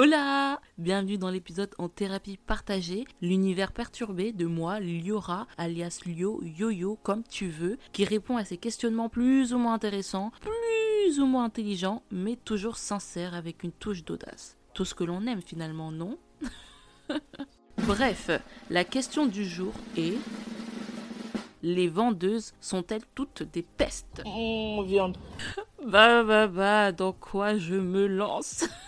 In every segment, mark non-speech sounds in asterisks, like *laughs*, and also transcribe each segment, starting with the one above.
Hola Bienvenue dans l'épisode en thérapie partagée, l'univers perturbé de moi, Liora, alias Lio, Yo-Yo, comme tu veux, qui répond à ces questionnements plus ou moins intéressants, plus ou moins intelligents, mais toujours sincères avec une touche d'audace. Tout ce que l'on aime finalement, non? *laughs* Bref, la question du jour est... Les vendeuses sont-elles toutes des pestes? Oh, viande. *laughs* Bah bah bah, dans quoi je me lance? *laughs*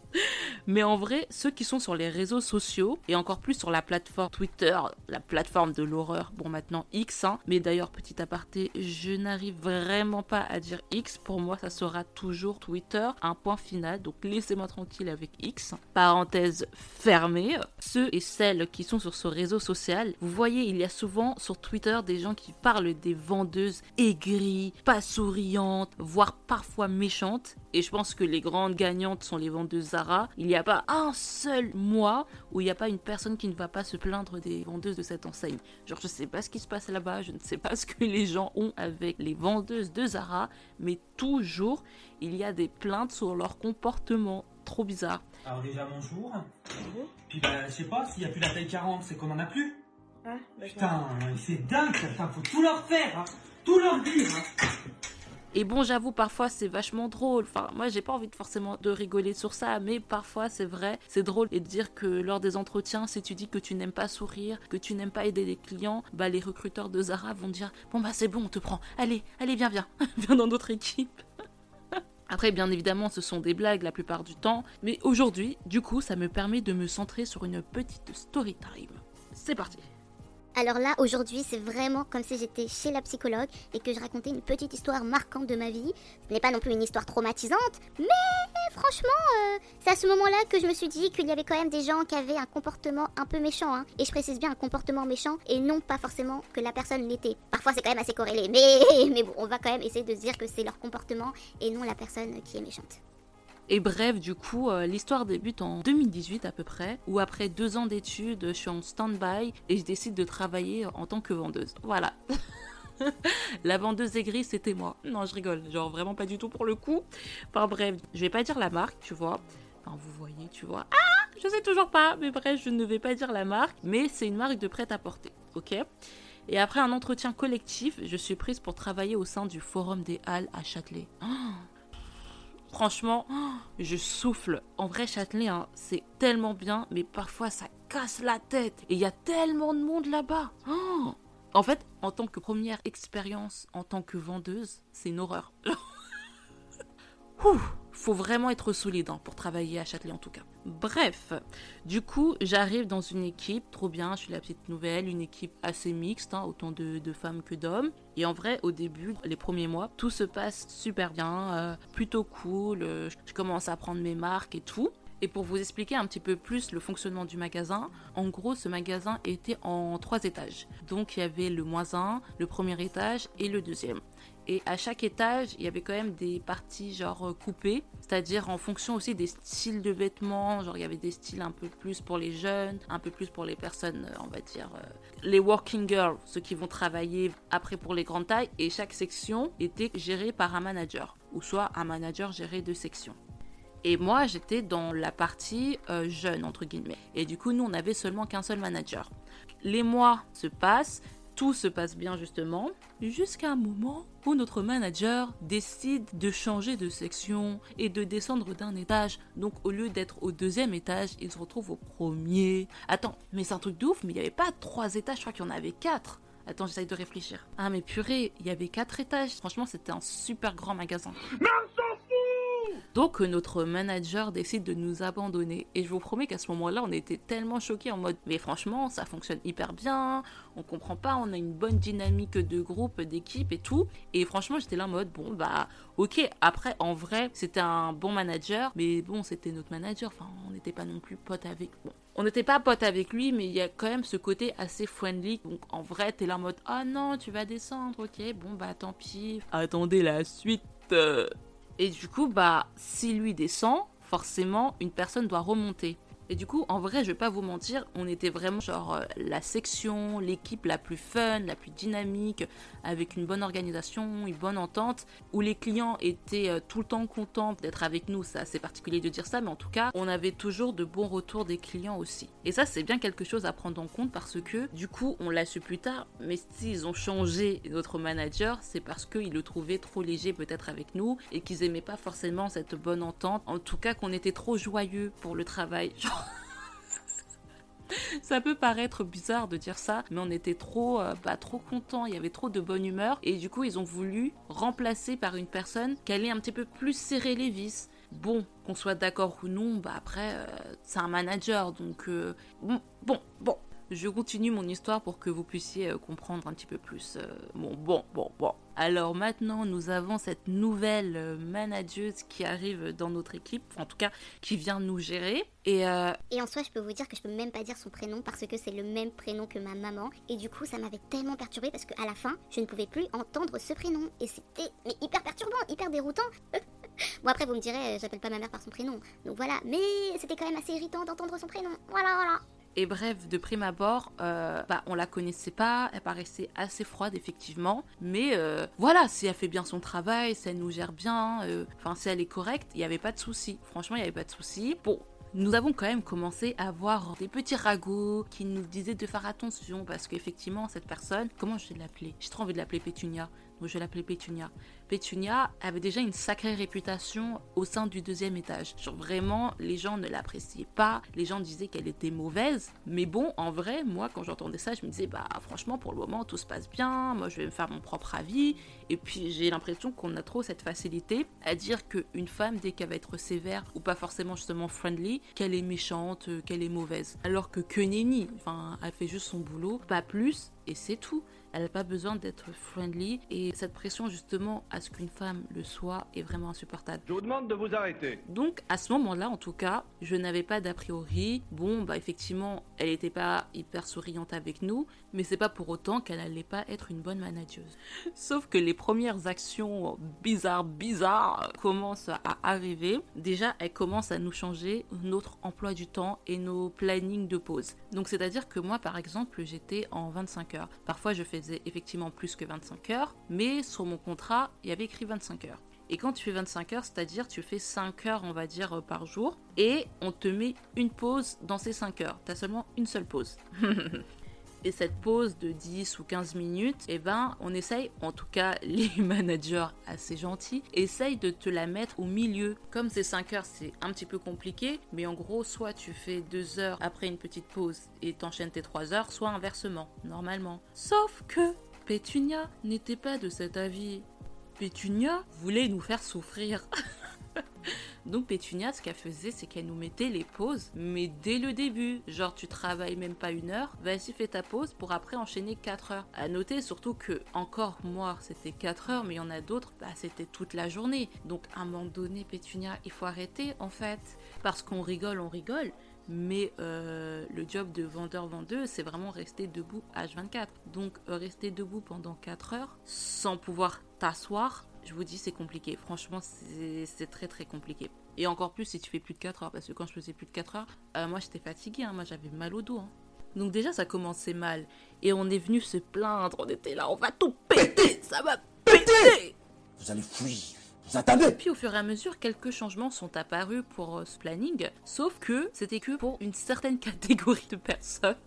Mais en vrai, ceux qui sont sur les réseaux sociaux, et encore plus sur la plateforme Twitter, la plateforme de l'horreur, bon maintenant X, hein, mais d'ailleurs petit aparté, je n'arrive vraiment pas à dire X, pour moi ça sera toujours Twitter, un point final, donc laissez-moi tranquille avec X. Parenthèse fermée, ceux et celles qui sont sur ce réseau social, vous voyez, il y a souvent sur Twitter des gens qui parlent des vendeuses aigries, pas souriantes, voire parfois méchantes, et je pense que les grandes gagnantes sont les vendeuses Zara. Il n'y a pas un seul mois où il n'y a pas une personne qui ne va pas se plaindre des vendeuses de cette enseigne. Genre, je ne sais pas ce qui se passe là-bas, je ne sais pas ce que les gens ont avec les vendeuses de Zara, mais toujours, il y a des plaintes sur leur comportement. Trop bizarre. Alors déjà bonjour. Puis bah je sais pas, s'il y a plus la taille 40, c'est qu'on en a plus. Ah, bah, Putain, c'est dingue ça, faut tout leur faire, hein. tout leur dire. hein. Et bon, j'avoue, parfois c'est vachement drôle. Enfin, moi, j'ai pas envie de forcément de rigoler sur ça, mais parfois c'est vrai, c'est drôle et de dire que lors des entretiens, si tu dis que tu n'aimes pas sourire, que tu n'aimes pas aider les clients, bah les recruteurs de Zara vont dire bon bah c'est bon, on te prend. Allez, allez, viens, viens, *laughs* viens dans notre équipe. Après, bien évidemment, ce sont des blagues la plupart du temps, mais aujourd'hui, du coup, ça me permet de me centrer sur une petite story time. C'est parti. Alors là, aujourd'hui, c'est vraiment comme si j'étais chez la psychologue et que je racontais une petite histoire marquante de ma vie. Ce n'est pas non plus une histoire traumatisante, mais franchement, euh, c'est à ce moment-là que je me suis dit qu'il y avait quand même des gens qui avaient un comportement un peu méchant. hein. Et je précise bien un comportement méchant et non pas forcément que la personne l'était. Parfois, c'est quand même assez corrélé, mais, *laughs* mais bon, on va quand même essayer de se dire que c'est leur comportement et non la personne qui est méchante. Et bref, du coup, euh, l'histoire débute en 2018 à peu près, où après deux ans d'études, je suis en stand-by et je décide de travailler en tant que vendeuse. Voilà. *laughs* la vendeuse aigrie, c'était moi. Non, je rigole, genre vraiment pas du tout pour le coup. Enfin bref, je vais pas dire la marque, tu vois. Enfin, vous voyez, tu vois. Ah, je sais toujours pas, mais bref, je ne vais pas dire la marque, mais c'est une marque de prêt-à-porter, ok? Et après un entretien collectif, je suis prise pour travailler au sein du Forum des Halles à Châtelet. Oh Franchement, *gasps* je souffle. En vrai, Châtelet, hein, c'est tellement bien, mais parfois ça casse la tête. Et il y a tellement de monde là-bas. Oh en fait, en tant que première expérience en tant que vendeuse, c'est une horreur. *laughs* Ouh, faut vraiment être solide hein, pour travailler à Châtelet en tout cas. Bref, du coup, j'arrive dans une équipe, trop bien, je suis la petite nouvelle, une équipe assez mixte, hein, autant de, femmes que d'hommes. Et en vrai, au début, les premiers mois, tout se passe super bien, euh, plutôt cool, euh, je commence à prendre mes marques et tout. Et pour vous expliquer un petit peu plus le fonctionnement du magasin, en gros, ce magasin était en trois étages. Donc, il y avait le moins 1, le premier étage et le deuxième. Et à chaque étage, il y avait quand même des parties genre euh, coupées, c'est-à-dire en fonction aussi des styles de vêtements. Genre, il y avait des styles un peu plus pour les jeunes, un peu plus pour les personnes, euh, on va dire, euh, les working girls, ceux qui vont travailler après pour les grandes tailles. Et chaque section était gérée par un manager, ou soit un manager géré de section. Et moi, j'étais dans la partie euh, jeune, entre guillemets. Et du coup, nous, on n'avait seulement qu'un seul manager. Les mois se passent, tout se passe bien justement, jusqu'à un moment où notre manager décide de changer de section et de descendre d'un étage. Donc au lieu d'être au deuxième étage, il se retrouve au premier. Attends, mais c'est un truc de ouf, mais il n'y avait pas trois étages, je crois qu'il y en avait quatre. Attends, j'essaye de réfléchir. Ah mais purée, il y avait quatre étages. Franchement, c'était un super grand magasin. Donc notre manager décide de nous abandonner et je vous promets qu'à ce moment-là on était tellement choqués en mode mais franchement ça fonctionne hyper bien, on comprend pas, on a une bonne dynamique de groupe, d'équipe et tout et franchement j'étais là en mode bon bah ok après en vrai c'était un bon manager mais bon c'était notre manager, enfin on n'était pas non plus potes avec bon on n'était pas potes avec lui, mais il y a quand même ce côté assez friendly. Donc en vrai, t'es là en mode Ah non, tu vas descendre, ok, bon bah tant pis. Attendez la suite. Et du coup, bah, si lui descend, forcément, une personne doit remonter. Et du coup, en vrai, je vais pas vous mentir, on était vraiment genre euh, la section, l'équipe la plus fun, la plus dynamique, avec une bonne organisation, une bonne entente, où les clients étaient euh, tout le temps contents d'être avec nous. C'est assez particulier de dire ça, mais en tout cas, on avait toujours de bons retours des clients aussi. Et ça, c'est bien quelque chose à prendre en compte parce que, du coup, on l'a su plus tard, mais s'ils ont changé notre manager, c'est parce qu'ils le trouvaient trop léger peut-être avec nous et qu'ils aimaient pas forcément cette bonne entente. En tout cas, qu'on était trop joyeux pour le travail. *laughs* ça peut paraître bizarre de dire ça, mais on était trop, euh, bah, trop contents, il y avait trop de bonne humeur, et du coup ils ont voulu remplacer par une personne qui allait un petit peu plus serrer les vis. Bon, qu'on soit d'accord ou non, bah après, euh, c'est un manager, donc euh, bon, bon, bon. Je continue mon histoire pour que vous puissiez comprendre un petit peu plus. bon, bon, bon, bon. Alors maintenant, nous avons cette nouvelle euh, manageuse qui arrive dans notre équipe, en tout cas qui vient nous gérer. Et, euh, et en soi, je peux vous dire que je peux même pas dire son prénom parce que c'est le même prénom que ma maman. Et du coup, ça m'avait tellement perturbé parce qu'à la fin, je ne pouvais plus entendre ce prénom. Et c'était hyper perturbant, hyper déroutant. *laughs* bon, après, vous me direz, j'appelle pas ma mère par son prénom. Donc voilà, mais c'était quand même assez irritant d'entendre son prénom. Voilà, voilà. Et bref, de prime abord, euh, bah, on la connaissait pas, elle paraissait assez froide effectivement, mais euh, voilà, si elle fait bien son travail, si elle nous gère bien, euh, enfin si elle est correcte, il n'y avait pas de souci. Franchement, il n'y avait pas de souci. Bon, nous avons quand même commencé à voir des petits ragots qui nous disaient de faire attention parce qu'effectivement cette personne, comment je vais l'appeler? J'ai trop envie de l'appeler Pétunia, donc je l'appeler Pétunia. Pétunia avait déjà une sacrée réputation au sein du deuxième étage. Genre vraiment, les gens ne l'appréciaient pas, les gens disaient qu'elle était mauvaise. Mais bon, en vrai, moi, quand j'entendais ça, je me disais, bah franchement, pour le moment, tout se passe bien, moi, je vais me faire mon propre avis. Et puis, j'ai l'impression qu'on a trop cette facilité à dire qu'une femme, dès qu'elle va être sévère ou pas forcément justement friendly, qu'elle est méchante, qu'elle est mauvaise. Alors que que enfin, elle fait juste son boulot, pas plus, et c'est tout. Elle n'a pas besoin d'être friendly. Et cette pression, justement, à ce qu'une femme le soit, est vraiment insupportable. Je vous demande de vous arrêter. Donc, à ce moment-là, en tout cas, je n'avais pas d'a priori. Bon, bah, effectivement, elle n'était pas hyper souriante avec nous, mais c'est pas pour autant qu'elle n'allait pas être une bonne manageuse. Sauf que les premières actions bizarres, bizarres commencent à arriver. Déjà, elle commence à nous changer notre emploi du temps et nos plannings de pause. Donc, c'est-à-dire que moi, par exemple, j'étais en 25 heures. Parfois, je effectivement plus que 25 heures, mais sur mon contrat, il y avait écrit 25 heures. Et quand tu fais 25 heures, c'est-à-dire tu fais 5 heures, on va dire, par jour, et on te met une pause dans ces 5 heures. Tu as seulement une seule pause. *laughs* et cette pause de 10 ou 15 minutes, eh ben, on essaye, en tout cas *laughs* les managers assez gentils, essayent de te la mettre au milieu. Comme c'est 5 heures, c'est un petit peu compliqué, mais en gros, soit tu fais 2 heures après une petite pause et t'enchaînes tes 3 heures, soit inversement, normalement. Sauf que Pétunia n'était pas de cet avis. Pétunia voulait nous faire souffrir. *laughs* Donc Pétunia, ce qu'elle faisait, c'est qu'elle nous mettait les pauses, mais dès le début. Genre, tu travailles même pas une heure, vas-y, fais ta pause pour après enchaîner 4 heures. À noter surtout que, encore moi, c'était 4 heures, mais il y en a d'autres, bah, c'était toute la journée. Donc, à un moment donné, Pétunia, il faut arrêter, en fait. Parce qu'on rigole, on rigole. Mais euh, le job de vendeur-vendeuse, c'est vraiment rester debout H24. Donc, euh, rester debout pendant 4 heures sans pouvoir t'asseoir, je vous dis, c'est compliqué. Franchement, c'est très très compliqué. Et encore plus si tu fais plus de 4 heures. Parce que quand je faisais plus de 4 heures, euh, moi j'étais fatiguée. Hein. moi j'avais mal au dos. Hein. Donc déjà, ça commençait mal. Et on est venu se plaindre. On était là, on va tout péter. Ça va péter. Vous allez fuir. Vous attendez. Puis au fur et à mesure, quelques changements sont apparus pour euh, ce planning. Sauf que c'était que pour une certaine catégorie de personnes.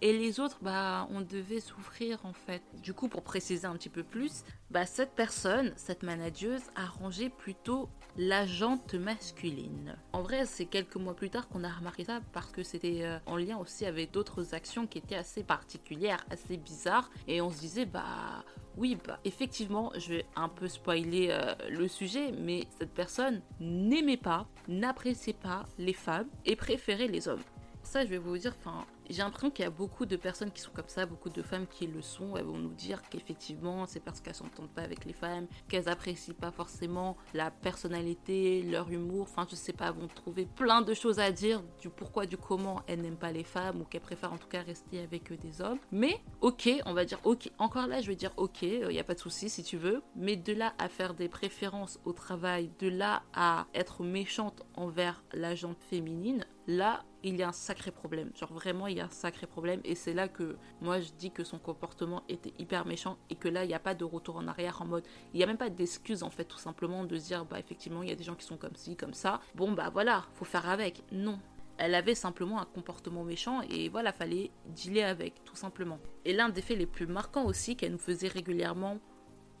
Et les autres, bah, on devait souffrir en fait. Du coup, pour préciser un petit peu plus, bah, cette personne, cette manageuse, a rangé plutôt l'agente masculine. En vrai, c'est quelques mois plus tard qu'on a remarqué ça parce que c'était euh, en lien aussi avec d'autres actions qui étaient assez particulières, assez bizarres. Et on se disait, bah oui, bah effectivement, je vais un peu spoiler euh, le sujet, mais cette personne n'aimait pas, n'appréciait pas les femmes et préférait les hommes. Ça, je vais vous dire, enfin, j'ai l'impression qu'il y a beaucoup de personnes qui sont comme ça, beaucoup de femmes qui le sont. Elles vont nous dire qu'effectivement, c'est parce qu'elles s'entendent pas avec les femmes, qu'elles apprécient pas forcément la personnalité, leur humour. Enfin, je sais pas, vont trouver plein de choses à dire du pourquoi, du comment elles n'aiment pas les femmes ou qu'elles préfèrent en tout cas rester avec des hommes. Mais ok, on va dire ok. Encore là, je vais dire ok, il euh, n'y a pas de souci si tu veux. Mais de là à faire des préférences au travail, de là à être méchante envers la gente féminine, là, il y a un sacré problème. Genre vraiment, il y a un sacré problème. Et c'est là que moi, je dis que son comportement était hyper méchant et que là, il n'y a pas de retour en arrière en mode. Il n'y a même pas d'excuse en fait, tout simplement de dire, bah effectivement, il y a des gens qui sont comme ci, comme ça. Bon, bah voilà, faut faire avec. Non. Elle avait simplement un comportement méchant et voilà, fallait dealer avec, tout simplement. Et l'un des faits les plus marquants aussi qu'elle nous faisait régulièrement,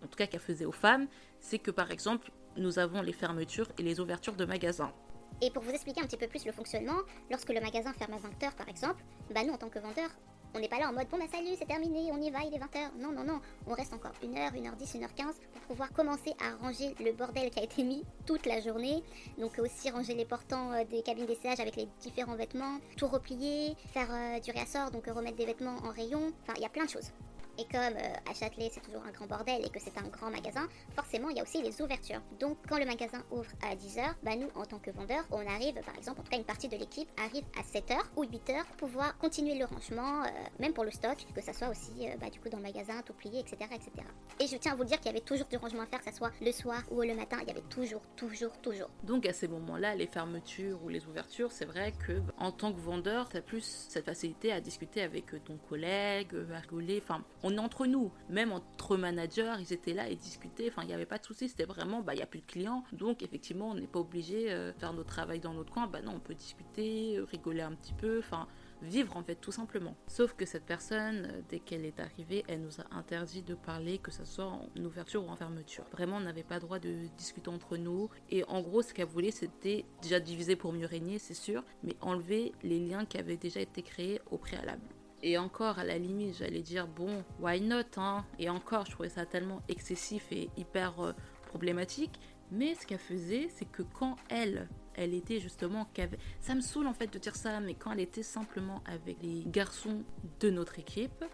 en tout cas qu'elle faisait aux femmes, c'est que par exemple, nous avons les fermetures et les ouvertures de magasins. Et pour vous expliquer un petit peu plus le fonctionnement, lorsque le magasin ferme à 20h par exemple, bah nous en tant que vendeurs, on n'est pas là en mode bon bah salut, c'est terminé, on y va, il est 20h. Non, non, non, on reste encore 1h, 1h10, 1h15 pour pouvoir commencer à ranger le bordel qui a été mis toute la journée. Donc aussi ranger les portants euh, des cabines d'essayage avec les différents vêtements, tout replier, faire euh, du réassort, donc remettre des vêtements en rayon. Enfin, il y a plein de choses. Et comme euh, à Châtelet c'est toujours un grand bordel et que c'est un grand magasin, forcément il y a aussi les ouvertures. Donc quand le magasin ouvre à 10h, bah nous en tant que vendeurs, on arrive par exemple, en tout cas une partie de l'équipe arrive à 7h ou 8h pour pouvoir continuer le rangement, euh, même pour le stock, que ça soit aussi euh, bah, du coup dans le magasin, tout plié, etc., etc. Et je tiens à vous dire qu'il y avait toujours du rangement à faire, que ce soit le soir ou le matin, il y avait toujours, toujours, toujours. Donc à ces moments-là, les fermetures ou les ouvertures, c'est vrai que bah, en tant que vendeur, tu as plus cette facilité à discuter avec ton collègue, à rigoler, enfin entre nous. Même entre managers, ils étaient là et discutaient. Enfin, il n'y avait pas de souci. C'était vraiment, bah, il n'y a plus de clients. Donc, effectivement, on n'est pas obligé euh, de faire notre travail dans notre coin. Bah non, on peut discuter, euh, rigoler un petit peu. Enfin, vivre en fait tout simplement. Sauf que cette personne, euh, dès qu'elle est arrivée, elle nous a interdit de parler, que ce soit en ouverture ou en fermeture. Vraiment, on n'avait pas droit de discuter entre nous. Et en gros, ce qu'elle voulait, c'était déjà diviser pour mieux régner, c'est sûr, mais enlever les liens qui avaient déjà été créés au préalable. Et encore, à la limite, j'allais dire, bon, why not hein? Et encore, je trouvais ça tellement excessif et hyper euh, problématique. Mais ce qu'elle faisait, c'est que quand elle, elle était justement. Ça me saoule en fait de dire ça, mais quand elle était simplement avec les garçons de notre équipe,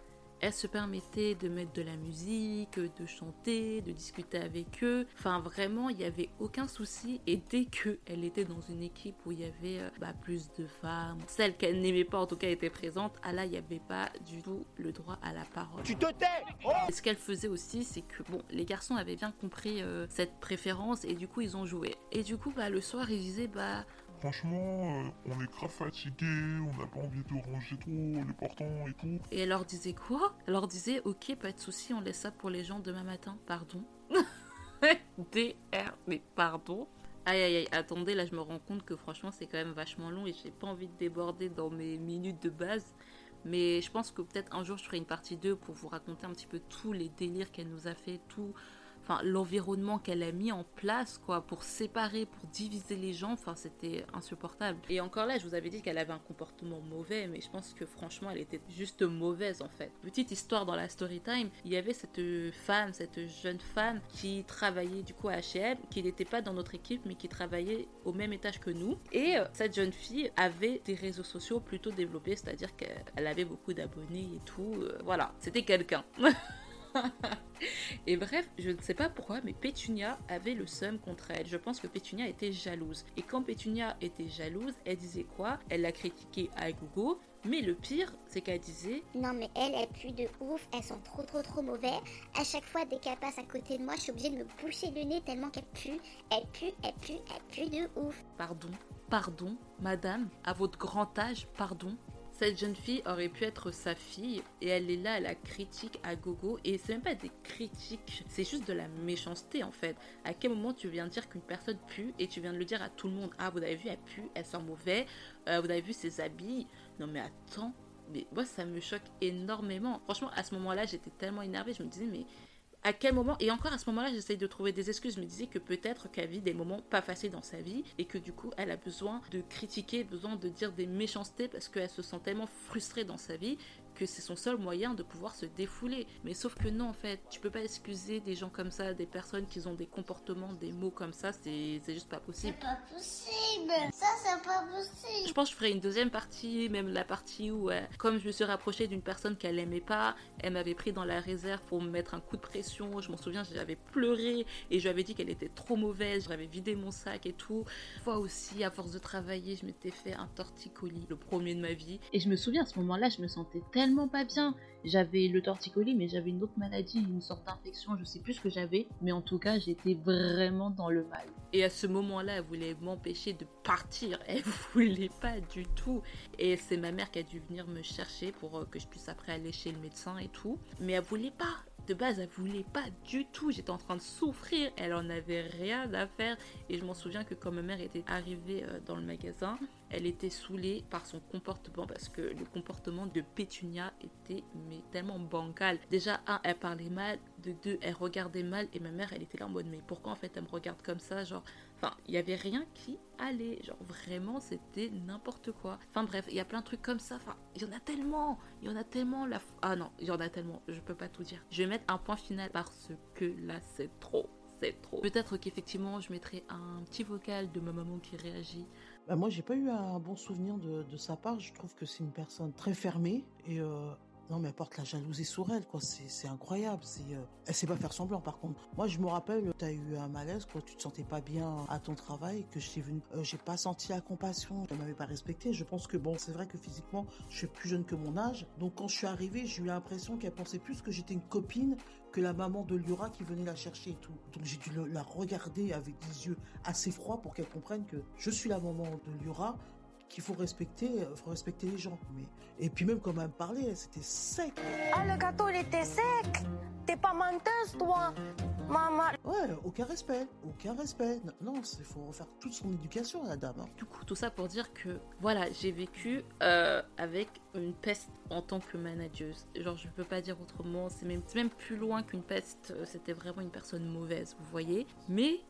elle se permettait de mettre de la musique, de chanter, de discuter avec eux. Enfin, vraiment, il n'y avait aucun souci. Et dès qu'elle était dans une équipe où il y avait euh, bah, plus de femmes, celles qu'elle n'aimait pas en tout cas étaient présentes, ah là, il n'y avait pas du tout le droit à la parole. Tu te tais oh et ce qu'elle faisait aussi, c'est que bon, les garçons avaient bien compris euh, cette préférence et du coup, ils ont joué. Et du coup, bah, le soir, ils disaient, bah, Franchement, euh, on est grave fatigué, on n'a pas envie de ranger trop les portants et tout. Et elle leur disait quoi? Elle leur disait ok, pas de souci, on laisse ça pour les gens demain matin. Pardon. *laughs* DR, mais pardon. Aïe aïe aïe, attendez, là je me rends compte que franchement c'est quand même vachement long et j'ai pas envie de déborder dans mes minutes de base. Mais je pense que peut-être un jour je ferai une partie 2 pour vous raconter un petit peu tous les délires qu'elle nous a fait, tout, enfin l'environnement qu'elle a mis en place quoi pour séparer pour diviser les gens enfin c'était insupportable. Et encore là je vous avais dit qu'elle avait un comportement mauvais mais je pense que franchement elle était juste mauvaise en fait. Petite histoire dans la story time il y avait cette femme cette jeune femme qui travaillait du coup à H&M qui n'était pas dans notre équipe mais qui travaillait au même étage que nous. Et euh, cette jeune fille avait des réseaux sociaux plutôt développés c'est-à-dire qu'elle avait beaucoup d'abonnés et tout euh, voilà. C'était quelqu'un *laughs* *laughs* et bref, je ne sais pas pourquoi, mais Pétunia avait le seum contre elle. Je pense que Pétunia était jalouse. Et quand Pétunia était jalouse, elle disait quoi? Elle l'a critiqué à Google. Mais le pire, c'est qu'elle disait Non, mais elle, elle pue de ouf, elles sont trop, trop, trop mauvais. À chaque fois, dès qu'elle passe à côté de moi, je suis obligée de me boucher le nez tellement qu'elle pue. Elle pue, elle pue, elle pue de ouf. Pardon, pardon, madame, à votre grand âge, pardon. Cette jeune fille aurait pu être sa fille et elle est là à la critique à gogo et c'est même pas des critiques, c'est juste de la méchanceté en fait. À quel moment tu viens dire qu'une personne pue et tu viens de le dire à tout le monde? Ah vous avez vu elle pue, elle sent mauvais, euh, vous avez vu ses habits? Non mais attends, mais moi ça me choque énormément. Franchement à ce moment-là j'étais tellement énervée, je me disais mais à quel moment, et encore à ce moment-là, j'essaye de trouver des excuses, me disais que peut-être qu'elle vit des moments pas faciles dans sa vie et que du coup, elle a besoin de critiquer, besoin de dire des méchancetés parce qu'elle se sent tellement frustrée dans sa vie que c'est son seul moyen de pouvoir se défouler. Mais sauf que non, en fait, tu peux pas excuser des gens comme ça, des personnes qui ont des comportements, des mots comme ça, c'est juste pas possible. C'est pas possible. Ça, c'est pas possible. Je pense que je ferai une deuxième partie, même la partie où, euh, comme je me suis rapprochée d'une personne qu'elle aimait pas, elle m'avait pris dans la réserve pour me mettre un coup de pression. Je m'en souviens, j'avais pleuré et je lui avais dit qu'elle était trop mauvaise. J'avais vidé mon sac et tout. Fois aussi, à force de travailler, je m'étais fait un torticolis, le premier de ma vie. Et je me souviens à ce moment-là, je me sentais tellement tellement pas bien. J'avais le torticolis, mais j'avais une autre maladie, une sorte d'infection, je sais plus ce que j'avais, mais en tout cas, j'étais vraiment dans le mal. Et à ce moment-là, elle voulait m'empêcher de partir, *laughs* elle voulait pas du tout. Et c'est ma mère qui a dû venir me chercher pour euh, que je puisse après aller chez le médecin et tout. Mais elle voulait pas de base, elle voulait pas du tout. J'étais en train de souffrir. Elle en avait rien à faire. Et je m'en souviens que quand ma mère était arrivée euh, dans le magasin, elle était saoulée par son comportement parce que le comportement de Pétunia était tellement bancal. Déjà, un, elle parlait mal. De deux, elle regardait mal. Et ma mère, elle était là en mode, mais pourquoi en fait elle me regarde comme ça Genre, Enfin, il n'y avait rien qui allait. Genre, vraiment, c'était n'importe quoi. Enfin, bref, il y a plein de trucs comme ça. Enfin, il y en a tellement. Il y en a tellement. La... Ah non, il y en a tellement. Je peux pas tout dire. Je vais mettre un point final parce que là, c'est trop. C'est trop. Peut-être qu'effectivement, je mettrai un petit vocal de ma maman qui réagit. Bah moi, j'ai pas eu un bon souvenir de, de sa part. Je trouve que c'est une personne très fermée et euh, non, mais elle porte la jalousie sur elle, quoi. C'est incroyable. C'est, euh... Elle sait pas faire semblant, par contre. Moi, je me rappelle, tu as eu un malaise, quoi. Tu te sentais pas bien à ton travail, que je t'ai venu. Euh, j'ai pas senti la compassion. Elle m'avait pas respecté. Je pense que, bon, c'est vrai que physiquement, je suis plus jeune que mon âge. Donc, quand je suis arrivée, j'ai eu l'impression qu'elle pensait plus que j'étais une copine que la maman de Liora qui venait la chercher et tout. Donc, j'ai dû la regarder avec des yeux assez froids pour qu'elle comprenne que je suis la maman de Liora qu'il faut respecter, euh, faut respecter les gens. Mais et puis même comme elle me parlait, c'était sec. Ah le gâteau il était sec. T'es pas menteuse toi, maman. Ouais, aucun respect, aucun respect. Non, il faut refaire toute son éducation à la dame. Hein. Du coup, tout ça pour dire que voilà, j'ai vécu euh, avec une peste en tant que manageuse. Genre, je peux pas dire autrement. C'est même, même plus loin qu'une peste. C'était vraiment une personne mauvaise, vous voyez. Mais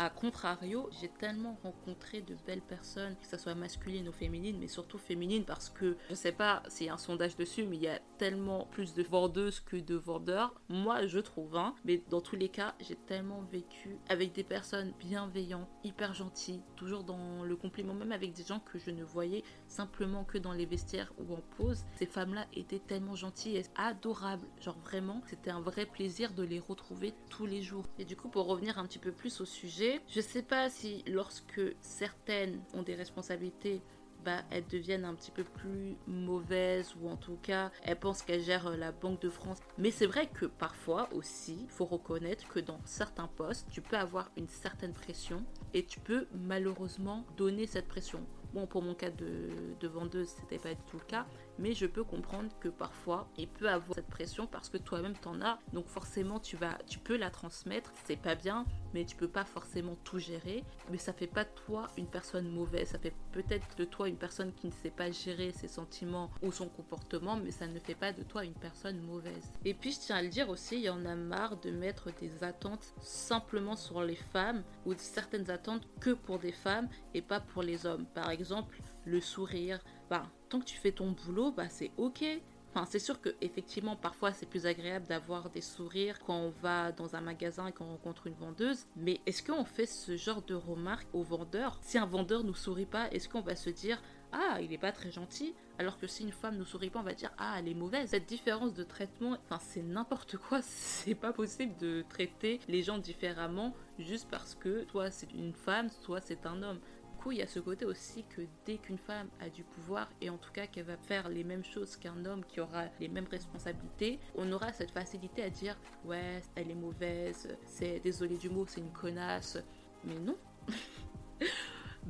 a contrario, j'ai tellement rencontré de belles personnes, que ce soit masculines ou féminines, mais surtout féminines parce que je sais pas s'il y a un sondage dessus, mais il y a tellement plus de vendeuses que de vendeurs. Moi, je trouve, hein. Mais dans tous les cas, j'ai tellement vécu avec des personnes bienveillantes, hyper gentilles, toujours dans le compliment, même avec des gens que je ne voyais simplement que dans les vestiaires ou en pause. Ces femmes-là étaient tellement gentilles et adorables. Genre vraiment, c'était un vrai plaisir de les retrouver tous les jours. Et du coup, pour revenir un petit peu plus au sujet, je sais pas si lorsque certaines ont des responsabilités, bah, elles deviennent un petit peu plus mauvaises ou en tout cas elles pensent qu'elles gèrent euh, la Banque de France. Mais c'est vrai que parfois aussi, il faut reconnaître que dans certains postes, tu peux avoir une certaine pression et tu peux malheureusement donner cette pression. Bon, pour mon cas de, de vendeuse, c'était pas du tout le cas, mais je peux comprendre que parfois il peut avoir cette pression parce que toi-même t'en as, donc forcément tu vas, tu peux la transmettre, c'est pas bien, mais tu peux pas forcément tout gérer, mais ça fait pas de toi une personne mauvaise, ça fait peut-être de toi une personne qui ne sait pas gérer ses sentiments ou son comportement, mais ça ne fait pas de toi une personne mauvaise. Et puis je tiens à le dire aussi, il y en a marre de mettre des attentes simplement sur les femmes ou certaines attentes que pour des femmes et pas pour les hommes. Par exemple, le sourire, bah, tant que tu fais ton boulot, bah, c'est ok. Enfin, c'est sûr que effectivement, parfois, c'est plus agréable d'avoir des sourires quand on va dans un magasin et qu'on rencontre une vendeuse. Mais est-ce qu'on fait ce genre de remarques aux vendeurs Si un vendeur nous sourit pas, est-ce qu'on va se dire ah, il est pas très gentil, alors que si une femme nous sourit pas, on va dire ah, elle est mauvaise. Cette différence de traitement, enfin, c'est n'importe quoi. *laughs* C'est pas possible de traiter les gens différemment juste parce que toi c'est une femme, soit c'est un homme il y a ce côté aussi que dès qu'une femme a du pouvoir, et en tout cas qu'elle va faire les mêmes choses qu'un homme qui aura les mêmes responsabilités, on aura cette facilité à dire ouais, elle est mauvaise, c'est désolé du mot, c'est une connasse. Mais non.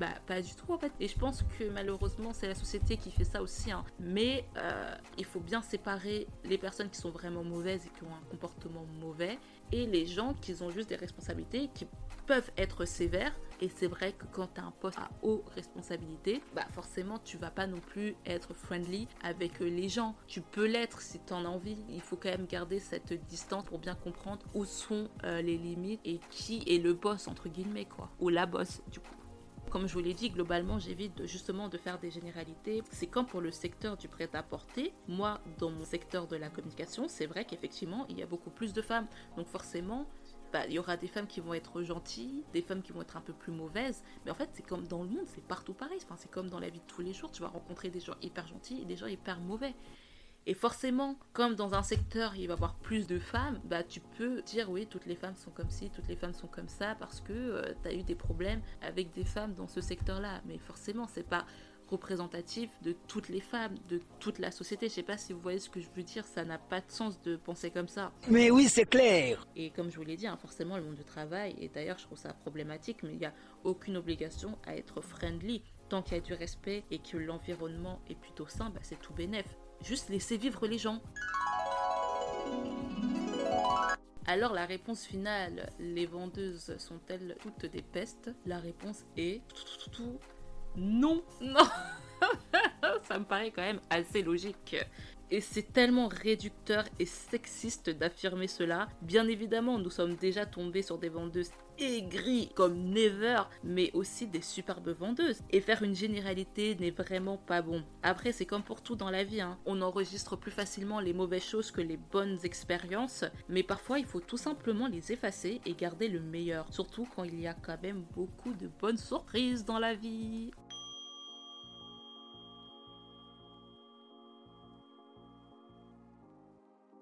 Bah, pas du tout en fait. Et je pense que malheureusement, c'est la société qui fait ça aussi. Hein. Mais euh, il faut bien séparer les personnes qui sont vraiment mauvaises et qui ont un comportement mauvais et les gens qui ont juste des responsabilités qui peuvent être sévères. Et c'est vrai que quand tu as un poste à haute responsabilité, bah forcément tu vas pas non plus être friendly avec les gens. Tu peux l'être si tu en as envie. Il faut quand même garder cette distance pour bien comprendre où sont euh, les limites et qui est le boss entre guillemets quoi. Ou la boss du coup. Comme je vous l'ai dit, globalement, j'évite justement de faire des généralités. C'est comme pour le secteur du prêt-à-porter. Moi, dans mon secteur de la communication, c'est vrai qu'effectivement, il y a beaucoup plus de femmes. Donc forcément, bah, il y aura des femmes qui vont être gentilles, des femmes qui vont être un peu plus mauvaises. Mais en fait, c'est comme dans le monde, c'est partout pareil. Enfin, c'est comme dans la vie de tous les jours. Tu vas rencontrer des gens hyper gentils et des gens hyper mauvais. Et forcément, comme dans un secteur, il va y avoir plus de femmes, bah tu peux dire oui, toutes les femmes sont comme ci, toutes les femmes sont comme ça, parce que euh, tu as eu des problèmes avec des femmes dans ce secteur-là. Mais forcément, c'est pas représentatif de toutes les femmes, de toute la société. Je sais pas si vous voyez ce que je veux dire, ça n'a pas de sens de penser comme ça. Mais oui, c'est clair. Et comme je vous l'ai dit, hein, forcément le monde du travail, et d'ailleurs je trouve ça problématique, mais il n'y a aucune obligation à être friendly. Tant qu'il y a du respect et que l'environnement est plutôt sain, bah, c'est tout bénef. Juste laisser vivre les gens. Alors la réponse finale, les vendeuses sont-elles toutes des pestes? La réponse est non, non. *laughs* Ça me paraît quand même assez logique. Et c'est tellement réducteur et sexiste d'affirmer cela. Bien évidemment, nous sommes déjà tombés sur des vendeuses aigries comme Never, mais aussi des superbes vendeuses. Et faire une généralité n'est vraiment pas bon. Après, c'est comme pour tout dans la vie. Hein. On enregistre plus facilement les mauvaises choses que les bonnes expériences, mais parfois il faut tout simplement les effacer et garder le meilleur. Surtout quand il y a quand même beaucoup de bonnes surprises dans la vie.